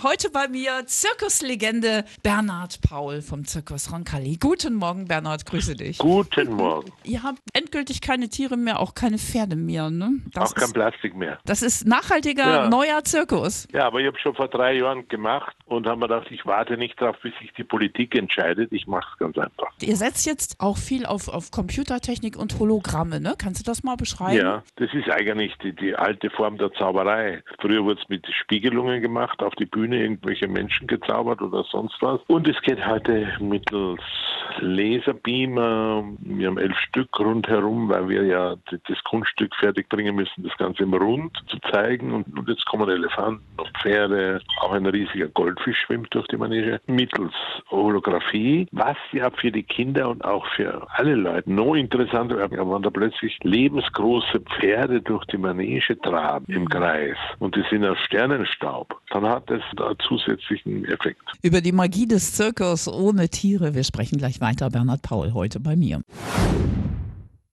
Heute bei mir Zirkuslegende Bernhard Paul vom Zirkus Roncalli. Guten Morgen, Bernhard, grüße dich. Guten Morgen. Ihr habt endgültig keine Tiere mehr, auch keine Pferde mehr, ne? Das Auch kein ist, Plastik mehr. das ist nachhaltiger, Ja. neuer Zirkus. Ja, aber ich habe schon vor drei Jahren gemacht und haben mir gedacht, ich warte nicht darauf, bis sich die Politik entscheidet. Ich mache es ganz einfach. Ihr setzt jetzt auch viel auf, auf Computertechnik und Hologramme, ne? Kannst du das mal beschreiben? Ja, das ist eigentlich die, die alte Form der Zauberei. Früher wurde es mit Spiegelungen gemacht, auf die Bühne irgendwelche Menschen gezaubert oder sonst was. Und es geht heute mittels Laserbeamer. Wir haben elf Stück rundherum, weil wir ja das Kunststück fertig bringen müssen, das Ganze im Rund zu zeigen. Und, und jetzt kommen Elefanten und Pferde. Auch ein riesiger Goldfisch schwimmt durch die Manege. Mittels Holographie, was ja für die Kinder und auch für alle Leute noch interessanter wird, wenn da plötzlich lebensgroße Pferde durch die Manege traben im Kreis und die sind aus Sternenstaub, dann hat das da zusätzlichen Effekt. Über die Magie des Zirkus ohne Tiere. Wir sprechen gleich weiter. Bernhard Paul heute bei mir.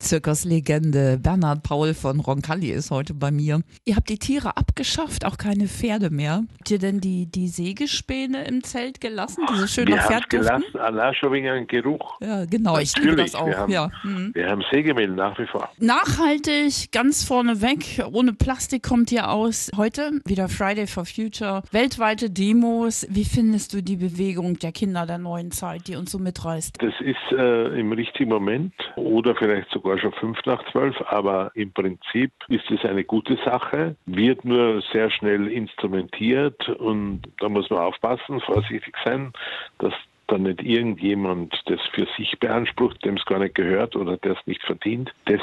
Zirkuslegende Bernhard Paul von Roncalli ist heute bei mir. Ihr habt die Tiere abgeschafft, auch keine Pferde mehr. Habt ihr denn die, die Sägespäne im Zelt gelassen, diese schön wir nach haben Pferd duften? gelassen, allein schon wegen einem Geruch. Ja, genau, ich liebe Natürlich, das auch. wir haben, ja. Mhm. wir haben Sägemehl nach wie vor. Nachhaltig, ganz vorne weg, ohne Plastik kommt ihr aus. Heute wieder Friday for Future, weltweite Demos. Wie findest du die Bewegung der Kinder der neuen Zeit, die uns so mitreißt? Das ist äh, im richtigen Moment oder vielleicht sogar schon fünf nach zwölf, aber im Prinzip ist es eine gute Sache, wird nur sehr schnell instrumentiert und da muss man aufpassen, vorsichtig sein, dass da nicht irgendjemand das für sich beansprucht, dem es gar nicht gehört oder der es nicht verdient. Das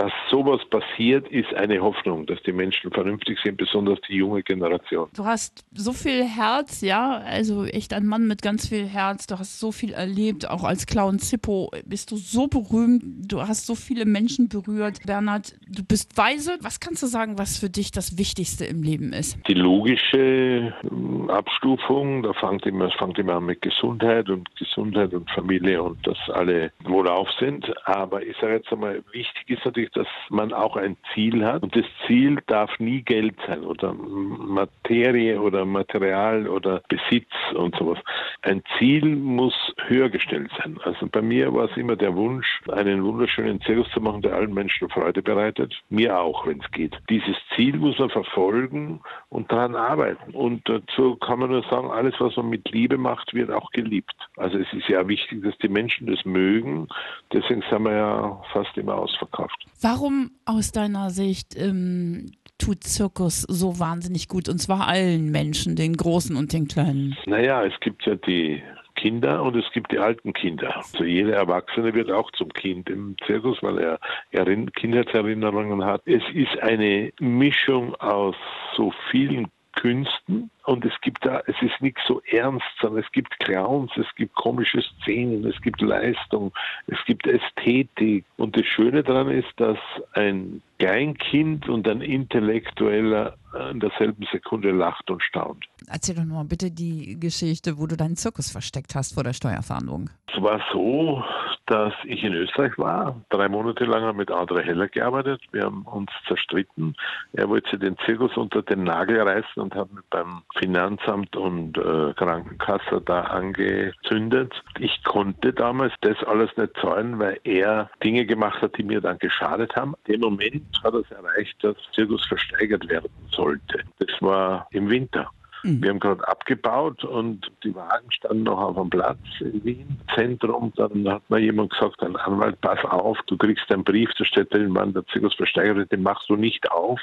dass sowas passiert, ist eine Hoffnung, dass die Menschen vernünftig sind, besonders die junge Generation. Du hast so viel Herz, ja, also echt ein Mann mit ganz viel Herz. Du hast so viel erlebt, auch als Clown Zippo bist du so berühmt. Du hast so viele Menschen berührt. Bernhard, du bist weise. Was kannst du sagen, was für dich das Wichtigste im Leben ist? Die logische ähm, Abstufung, da fängt immer, fängt immer an mit Gesundheit und Gesundheit und Familie und dass alle wohlauf sind. Aber ich sage jetzt einmal, wichtig ist natürlich, dass man auch ein Ziel hat. Und das Ziel darf nie Geld sein oder Materie oder Material oder Besitz und sowas. Ein Ziel muss höher gestellt sein. Also bei mir war es immer der Wunsch, einen wunderschönen Zirkus zu machen, der allen Menschen Freude bereitet. Mir auch, wenn es geht. Dieses Ziel muss man verfolgen und daran arbeiten. Und dazu kann man nur sagen, alles, was man mit Liebe macht, wird auch geliebt. Also es ist ja wichtig, dass die Menschen das mögen. Deswegen sind wir ja fast immer ausverkauft. Warum aus deiner Sicht ähm, tut Zirkus so wahnsinnig gut? Und zwar allen Menschen, den Großen und den Kleinen. Naja, es gibt ja die Kinder und es gibt die alten Kinder. Also jeder Erwachsene wird auch zum Kind im Zirkus, weil er Erinn Kindheitserinnerungen hat. Es ist eine Mischung aus so vielen Künsten und es gibt da, es ist nicht so ernst, sondern es gibt Clowns, es gibt komische Szenen, es gibt Leistung, es gibt Ästhetik und das Schöne daran ist, dass ein Kleinkind und ein Intellektueller in derselben Sekunde lacht und staunt. Erzähl doch mal bitte die Geschichte, wo du deinen Zirkus versteckt hast vor der Steuerfahndung. Es war so, dass ich in Österreich war. Drei Monate lang habe mit André Heller gearbeitet. Wir haben uns zerstritten. Er wollte den Zirkus unter den Nagel reißen und hat mich beim Finanzamt und äh, Krankenkasse da angezündet. Ich konnte damals das alles nicht zahlen, weil er Dinge gemacht hat, die mir dann geschadet haben. In dem Moment hat er es erreicht, dass Zirkus versteigert werden sollte. Das war im Winter. Wir haben gerade abgebaut und die Wagen standen noch auf dem Platz in Wien, Zentrum. Dann hat mir jemand gesagt, ein Anwalt, pass auf, du kriegst einen Brief, da steht drin, wann der Zirkus versteigert wird, den machst du nicht auf,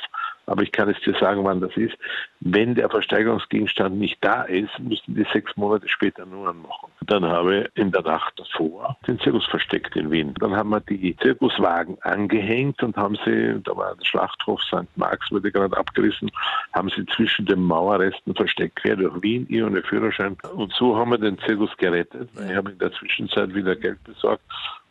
aber ich kann es dir sagen, wann das ist. Wenn der Versteigerungsgegenstand nicht da ist, müssen die sechs Monate später nur machen. Dann habe ich in der Nacht davor den Zirkus versteckt in Wien. Dann haben wir die Zirkuswagen angehängt und haben sie, da war der Schlachthof St. Marx, wurde gerade abgerissen, haben sie zwischen den Mauerresten versteckt, quer durch Wien, ich ohne Führerschein. Und so haben wir den Zirkus gerettet. Ich habe in der Zwischenzeit wieder Geld besorgt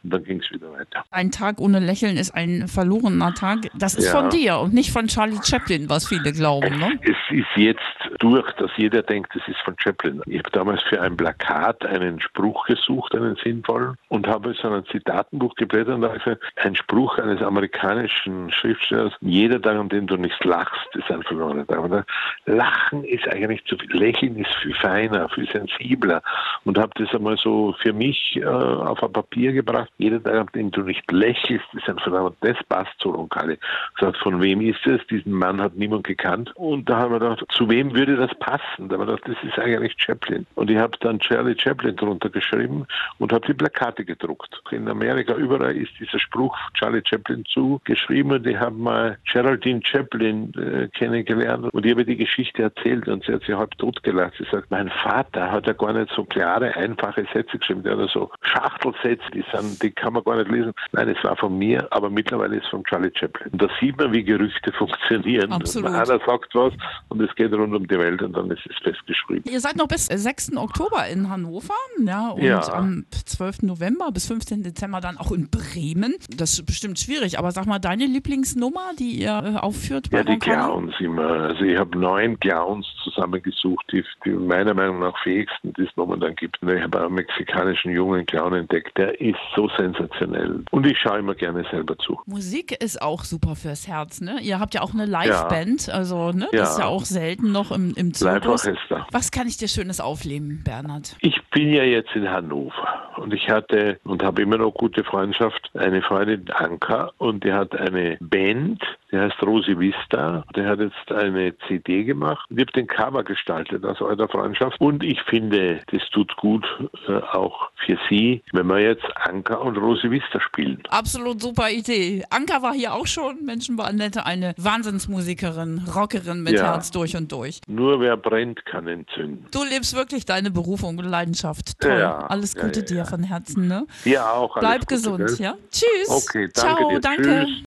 und dann ging es wieder weiter. Ein Tag ohne Lächeln ist ein verlorener Tag. Das ist Ja. von dir und nicht von Charlie Chaplin, was viele glauben. Ne? Es ist jetzt durch, dass jeder denkt, das ist von Chaplin. Ich habe damals für ein Plakat einen Spruch gesucht, einen sinnvollen, und habe so ein Zitatenbuch geblättert und da habe gesagt, ein Spruch eines amerikanischen Schriftstellers, jeder Tag, an dem du nicht lachst, ist ein verlorener Tag. Lachen ist eigentlich zu viel, Lächeln ist viel feiner, viel sensibler und habe das einmal so für mich äh, auf ein Papier gebracht. Jeder Tag, an dem du nicht lächelst, ist ein verlorener Das passt zu Roncalli. Sagt, von wem ist es? Diesen Mann hat niemand gekannt. Und da haben wir gedacht, zu wem würde das passen? Da haben wir gedacht, das ist eigentlich Chaplin. Und ich habe dann Charlie Chaplin drunter geschrieben und habe die Plakate gedruckt. In Amerika überall ist dieser Spruch Charlie Chaplin zugeschrieben und ich habe mal Geraldine Chaplin äh, kennengelernt und ich habe die Geschichte erzählt und sie hat sich halb tot gelacht. Sie sagt, mein Vater hat ja gar nicht so klare, einfache Sätze geschrieben. Der hat so Schachtelsätze, die, sind, die kann man gar nicht lesen. Nein, es war von mir, aber mittlerweile ist es von Charlie Chaplin. Und da sieht man, wie Gerüchte funktionieren. Absolut. Einer sagt was und es geht rund um die Welt und dann ist es festgeschrieben. Ihr seid noch bis 6. Oktober in Hannover, ja, und Ja. am 12. November bis 15. Dezember dann auch in Bremen. Das ist bestimmt schwierig, aber sag mal, deine Lieblingsnummer, die ihr äh, aufführt Ja, die? Clowns immer. Also ich habe neun Clowns zusammengesucht, die, die meiner Meinung nach fähigsten, die es momentan gibt. Ich habe einen mexikanischen jungen Clown entdeckt, der ist so sensationell. Und ich schaue immer gerne selber zu. Musik ist auch super fürs Herz, ne? Ihr habt ja auch eine Liveband, also ne, das ist ja Ja. auch selten noch im, im Zirkus. Was kann ich dir Schönes aufleben, Bernhard? Ich bin ja jetzt in Hannover und ich hatte und habe immer noch gute Freundschaft, eine Freundin Anka und die hat eine Band, die heißt Rosi Vista. Der hat jetzt eine CD gemacht und ich habe den Cover gestaltet aus eurer Freundschaft und ich finde, das tut gut äh, auch für sie, wenn wir jetzt Anka und Rosi Vista spielen. Absolut super Idee. Anka war hier auch schon, Menschen war Annette, eine Wahnsinnsmusikerin, Rockerin mit Ja. Herz durch und durch. Nur wer brennt, kann entzünden. Du lebst wirklich deine Berufung und Leidenschaft. Toll. Ja, Alles Gute ja, dir von Herzen, ne? Dir auch. Bleib Gute, gesund, gell? ja? Tschüss. Okay, danke Ciao, dir. danke. Tschüss.